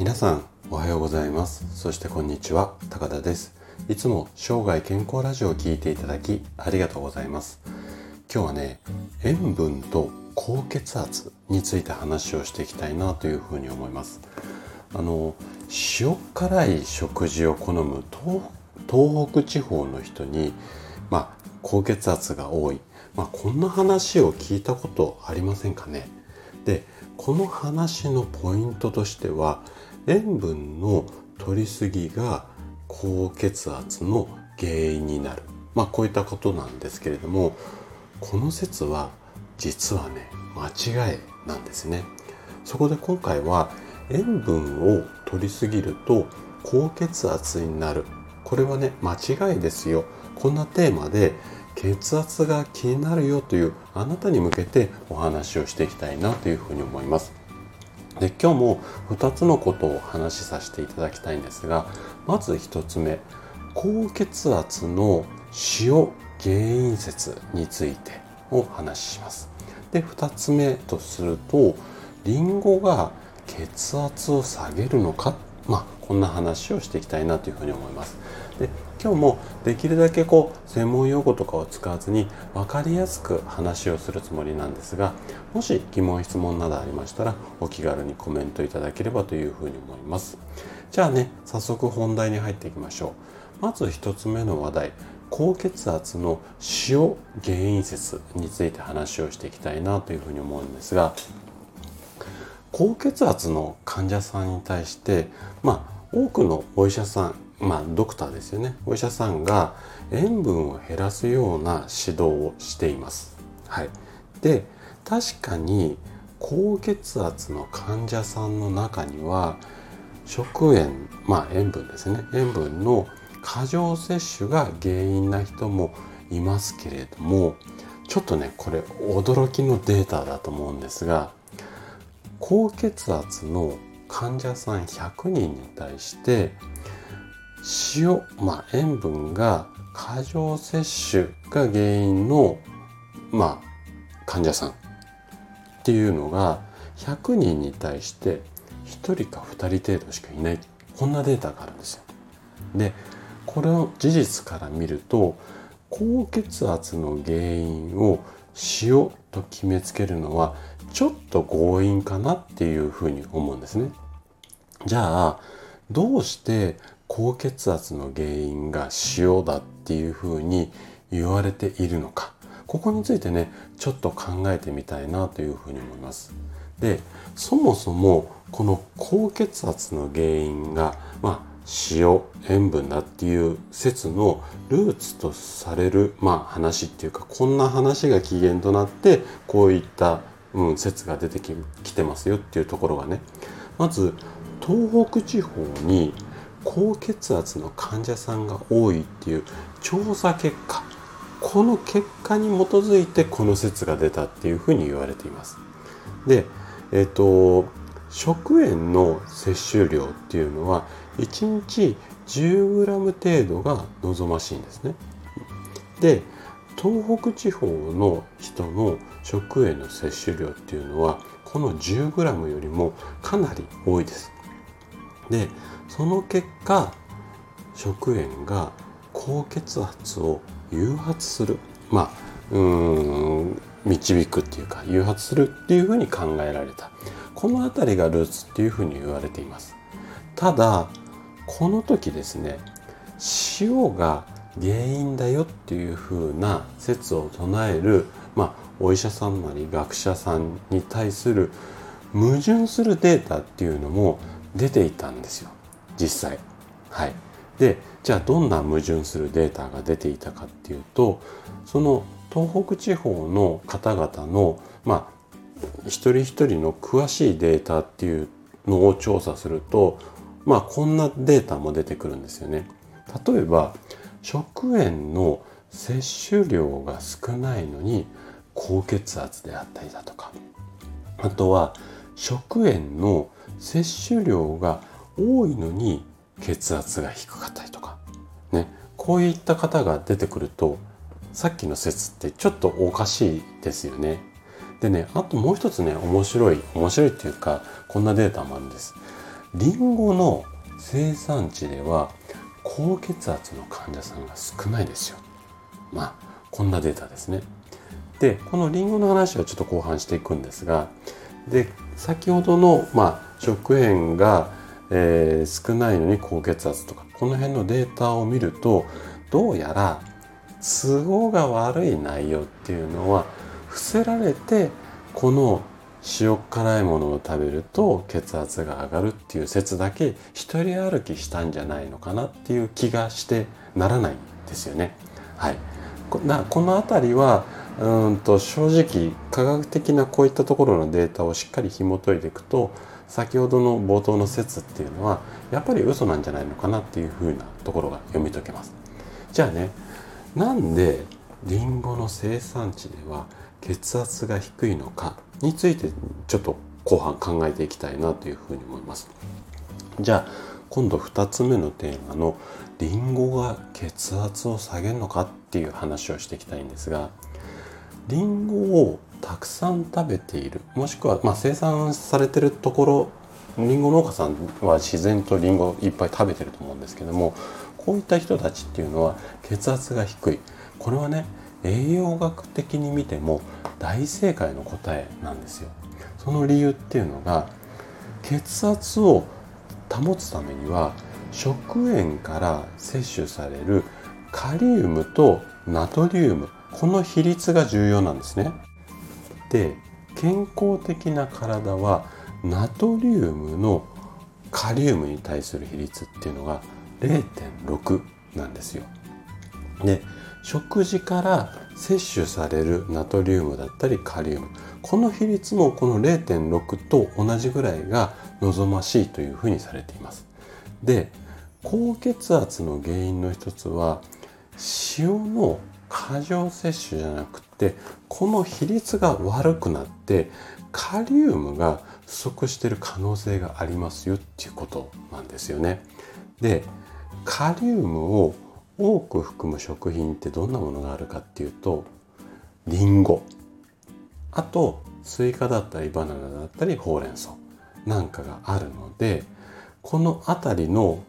皆さんおはようございます。そしてこんにちは高田です。いつも生涯健康ラジオを聴いていただきありがとうございます。今日はね塩分と高血圧について話をしていきたいなというふうに思います。あの塩辛い食事を好む東東北地方の人にまあ高血圧が多い。まあ、こんな話を聞いたことありませんかね？でこの話のポイントとしては塩分の摂りすぎが高血圧の原因になる。まあこういったことなんですけれどもこの説は実はね間違いなんですね。そこで今回は塩分を摂りすぎると高血圧になる。これはね間違いですよ。こんなテーマで血圧が気になるよというあなたに向けてお話をしていきたいなというふうに思います。で今日も2つのことをお話しさせていただきたいんですがまず1つ目高血圧の塩原因説についてお話しします。で2つ目とするとリンゴが血圧を下げるのかっまあこんな話をしていきたいなというふうに思います。で今日もできるだけこう専門用語とかを使わずに分かりやすく話をするつもりなんですがもし疑問質問などありましたらお気軽にコメントいただければというふうに思います。じゃあね早速本題に入っていきましょう。まず1つ目の話題。高血圧の塩原因説について話をしていきたいなというふうに思うんですが高血圧の患者さんに対してまあ多くのお医者さんまあ、ドクターですよね。お医者さんが塩分を減らすような指導をしています。はい、で確かに高血圧の患者さんの中には食塩まあ塩分ですね。塩分の過剰摂取が原因な人もいますけれどもちょっとねこれ驚きのデータだと思うんですが高血圧の患者さん100人に対して塩、まあ、塩分が過剰摂取が原因の、まあ、患者さんっていうのが100人に対して1人か2人程度しかいないこんなデータがあるんですよ。でこれを事実から見ると高血圧の原因を塩と決めつけるのはちょっと強引かなっていうふうに思うんですね。じゃあどうして高血圧の原因が塩だっていうふうに言われているのかここについてねちょっと考えてみたいなというふうに思いますでそもそもこの高血圧の原因がまあ塩塩分だっていう説のルーツとされる、まあ、話っていうかこんな話が起源となってこういった、うん、説が出てきてますよっていうところがねまず東北地方に高血圧の患者さんが多いっていう調査結果この結果に基づいてこの説が出たっていうふうに言われています。で、えっ、と食塩の摂取量っていうのは1日 10g 程度が望ましいんですね。で東北地方の人の食塩の摂取量っていうのはこの 10g よりもかなり多いです。でその結果食塩が高血圧を誘発するまあうん導くっていうか誘発するっていうふうに考えられたこの辺りがルーツっていうふうに言われていますただこの時ですね塩が原因だよっていうふうな説を唱えるまあお医者さんなり学者さんに対する矛盾するデータっていうのも出ていたんですよ実際。はい、でじゃあどんな矛盾するデータが出ていたかっていうとその東北地方の方々のまあ一人一人の詳しいデータっていうのを調査するとまあこんなデータも出てくるんですよね。例えば食塩の摂取量が少ないのに高血圧であったりだとかあとは食塩の摂取量が多いのに血圧が低かったりとかねこういった方が出てくるとさっきの説ってちょっとおかしいですよね。でねあともう一つね面白い面白いっていうかこんなデータもあるんです。リンゴの生産地では高血圧の患者さんが少ないですよ。まあこんなデータですね。でこのリンゴの話はちょっと後半していくんですがで先ほどの、まあ、食塩が、えー、少ないのに高血圧とかこの辺のデータを見るとどうやら都合が悪い内容っていうのは伏せられてこの塩辛いものを食べると血圧が上がるっていう説だけ一人歩きしたんじゃないのかなっていう気がしてならないんですよね。はい、ここの辺りはうんと正直科学的なこういったところのデータをしっかり紐解いていくと先ほどの冒頭の説っていうのはやっぱり嘘なんじゃないのかなっていうふうなところが読み解けます。じゃあねなんでリンゴの生産地では血圧が低いのかについてちょっと後半考えていきたいなというふうに思います。じゃあ今度2つ目のテーマのリンゴが血圧を下げるのかっていう話をしていきたいんですがリンゴをたくさん食べているもしくは、まあ、生産されてるところリンゴ農家さんは自然とリンゴいっぱい食べてると思うんですけどもこういった人たちっていうのは血圧が低いこれはね栄養学的に見ても大正解の答えなんですよ。その理由っていうのが血圧を保つためには食塩から摂取されるカリウムとナトリウムこの比率が重要なんですね。で健康的な体はナトリウムのカリウムに対する比率っていうのが0.6なんですよ。で食事から摂取されるナトリウムだったりカリウム。この比率もこの0.6と同じぐらいが望ましいというふうにされています。で高血圧の原因の一つは塩の過剰摂取じゃなくてこの比率が悪くなってカリウムが不足している可能性がありますよっていうことなんですよね。でカリウムを多く含む食品ってどんなものがあるかっていうとリンゴあとスイカだったりバナナだったりほうれん草なんかがあるのでこの辺りの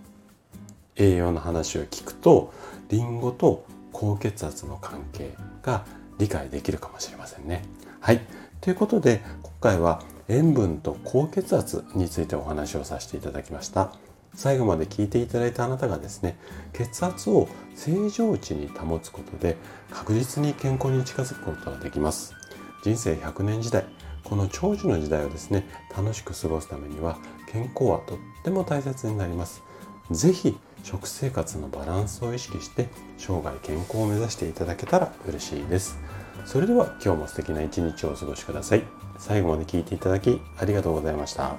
栄養の話を聞くとリンゴと高血圧の関係が理解できるかもしれませんね。はい。ということで今回は塩分と高血圧についてお話をさせていただきました。最後まで聞いていただいたあなたがですね血圧を正常値に保つことで確実に健康に近づくことができます。人生100年時代この長寿の時代をですね楽しく過ごすためには健康はとっても大切になります。是非食生活のバランスを意識して生涯健康を目指していただけたら嬉しいです。それでは今日も素敵な一日をお過ごしください。最後まで聞いていただきありがとうございました。